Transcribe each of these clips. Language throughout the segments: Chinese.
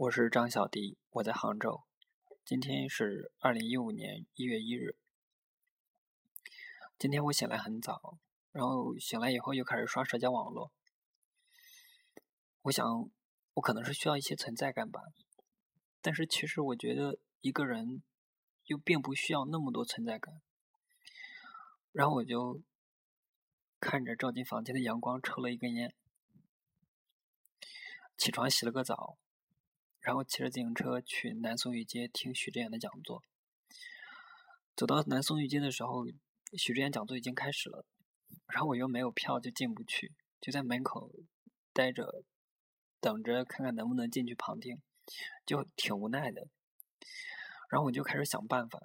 我是张小迪，我在杭州。今天是二零一五年一月一日。今天我醒来很早，然后醒来以后又开始刷社交网络。我想，我可能是需要一些存在感吧。但是其实我觉得一个人又并不需要那么多存在感。然后我就看着照进房间的阳光，抽了一根烟，起床洗了个澡。然后骑着自行车去南松峪街听许志远的讲座。走到南松峪街的时候，许志远讲座已经开始了，然后我又没有票，就进不去，就在门口待着，等着看看能不能进去旁听，就挺无奈的。然后我就开始想办法，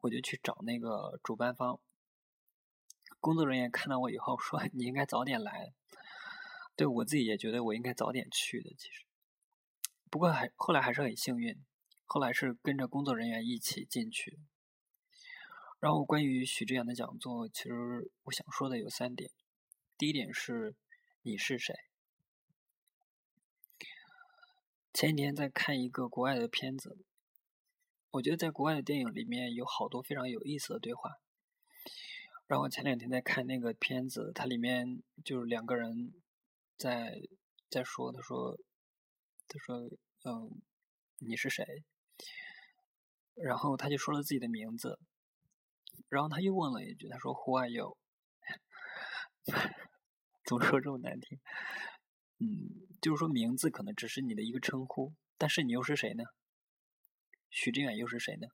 我就去找那个主办方。工作人员看到我以后说：“你应该早点来。”对我自己也觉得我应该早点去的，其实。不过还后来还是很幸运，后来是跟着工作人员一起进去。然后关于许志远的讲座，其实我想说的有三点。第一点是你是谁？前几天在看一个国外的片子，我觉得在国外的电影里面有好多非常有意思的对话。然后前两天在看那个片子，它里面就是两个人在在说，他说。他说：“嗯，你是谁？”然后他就说了自己的名字，然后他又问了一句：“他说 Who are you？” 怎么说这么难听？嗯，就是说名字可能只是你的一个称呼，但是你又是谁呢？徐志远又是谁呢？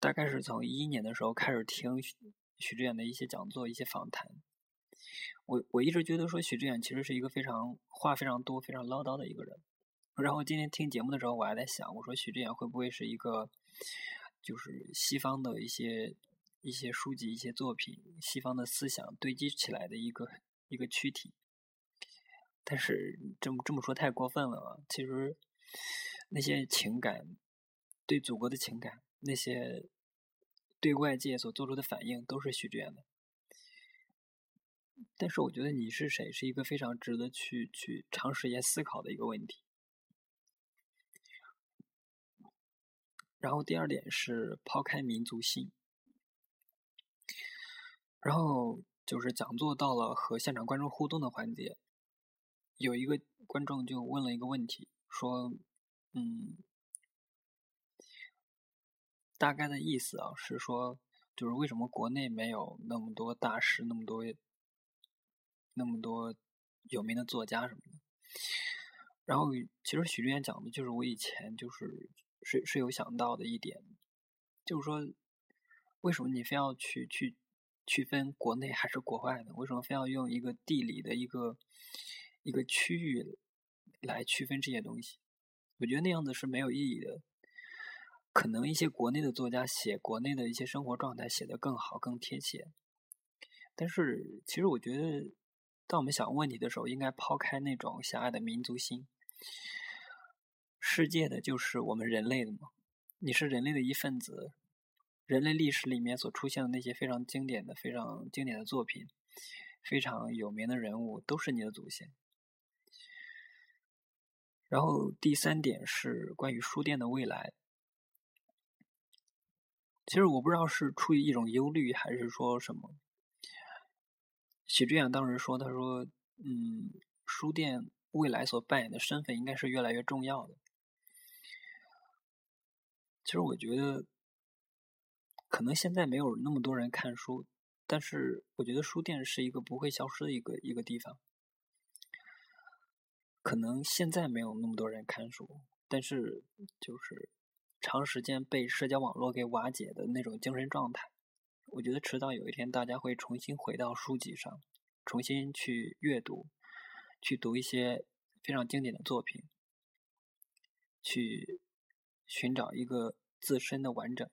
大概是从一一年的时候开始听徐徐志远的一些讲座、一些访谈。我我一直觉得说许志远其实是一个非常话非常多、非常唠叨的一个人。然后今天听节目的时候，我还在想，我说许志远会不会是一个，就是西方的一些一些书籍、一些作品、西方的思想堆积起来的一个一个躯体？但是这么这么说太过分了啊！其实那些情感，对祖国的情感，那些对外界所做出的反应，都是许志远的。但是我觉得你是谁是一个非常值得去去长时间思考的一个问题。然后第二点是抛开民族性，然后就是讲座到了和现场观众互动的环节，有一个观众就问了一个问题，说：“嗯，大概的意思啊是说，就是为什么国内没有那么多大师，那么多？”那么多有名的作家什么的，然后其实许志远讲的就是我以前就是是是有想到的一点，就是说为什么你非要去去区分国内还是国外呢？为什么非要用一个地理的一个一个区域来区分这些东西？我觉得那样子是没有意义的。可能一些国内的作家写国内的一些生活状态写得更好更贴切，但是其实我觉得。当我们想问题的时候，应该抛开那种狭隘的民族心。世界的就是我们人类的嘛，你是人类的一份子，人类历史里面所出现的那些非常经典的、非常经典的作品，非常有名的人物，都是你的祖先。然后第三点是关于书店的未来。其实我不知道是出于一种忧虑，还是说什么。许志远当时说：“他说，嗯，书店未来所扮演的身份应该是越来越重要的。其实我觉得，可能现在没有那么多人看书，但是我觉得书店是一个不会消失的一个一个地方。可能现在没有那么多人看书，但是就是长时间被社交网络给瓦解的那种精神状态。”我觉得迟早有一天，大家会重新回到书籍上，重新去阅读，去读一些非常经典的作品，去寻找一个自身的完整。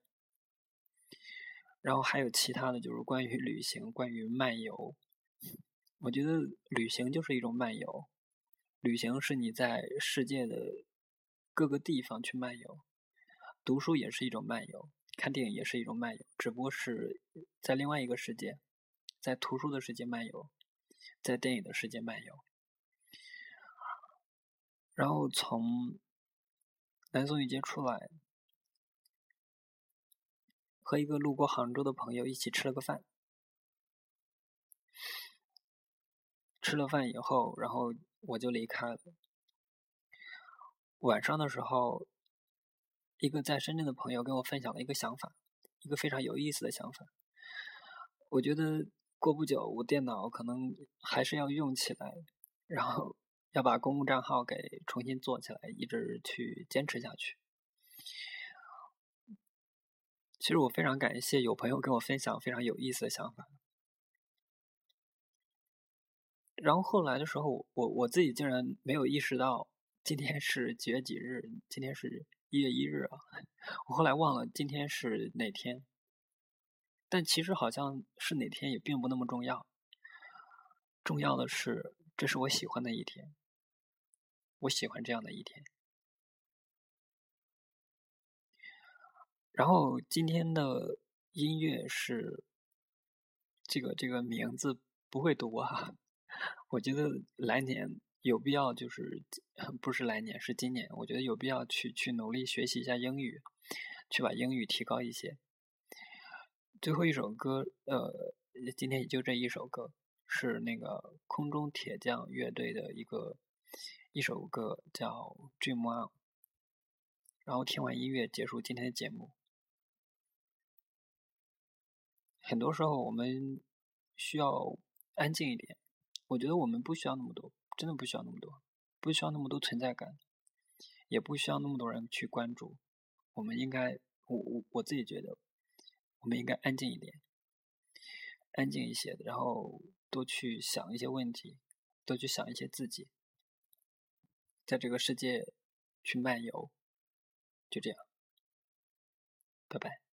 然后还有其他的就是关于旅行，关于漫游。我觉得旅行就是一种漫游，旅行是你在世界的各个地方去漫游，读书也是一种漫游。看电影也是一种漫游，只不过是在另外一个世界，在图书的世界漫游，在电影的世界漫游。然后从南宋一街出来，和一个路过杭州的朋友一起吃了个饭。吃了饭以后，然后我就离开了。晚上的时候，一个在深圳的朋友跟我分享了一个想法，一个非常有意思的想法。我觉得过不久，我电脑可能还是要用起来，然后要把公共账号给重新做起来，一直去坚持下去。其实我非常感谢有朋友跟我分享非常有意思的想法。然后后来的时候，我我自己竟然没有意识到今天是几月几日，今天是一月一日啊！我后来忘了今天是哪天，但其实好像是哪天也并不那么重要。重要的是，这是我喜欢的一天，我喜欢这样的一天。然后今天的音乐是这个这个名字不会读啊。我觉得来年有必要，就是不是来年，是今年。我觉得有必要去去努力学习一下英语，去把英语提高一些。最后一首歌，呃，今天也就这一首歌，是那个空中铁匠乐队的一个一首歌，叫《Dream On》。然后听完音乐，结束今天的节目。很多时候，我们需要安静一点。我觉得我们不需要那么多，真的不需要那么多，不需要那么多存在感，也不需要那么多人去关注。我们应该，我我我自己觉得，我们应该安静一点，安静一些，然后多去想一些问题，多去想一些自己，在这个世界去漫游，就这样，拜拜。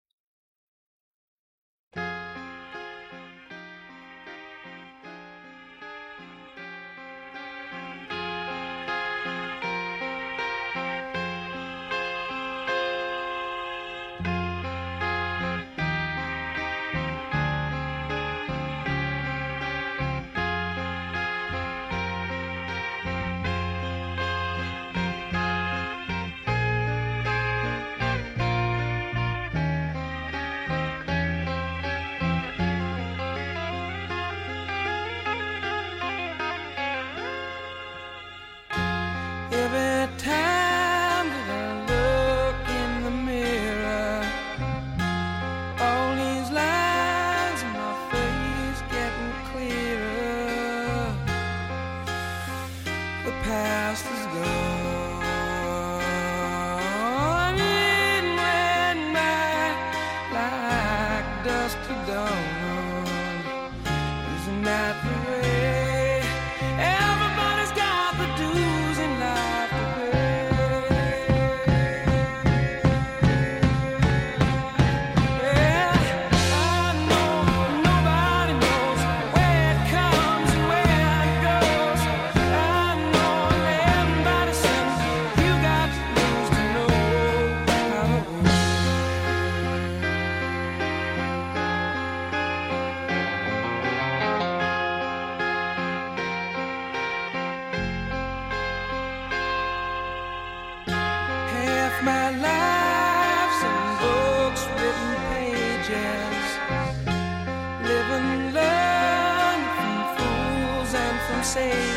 say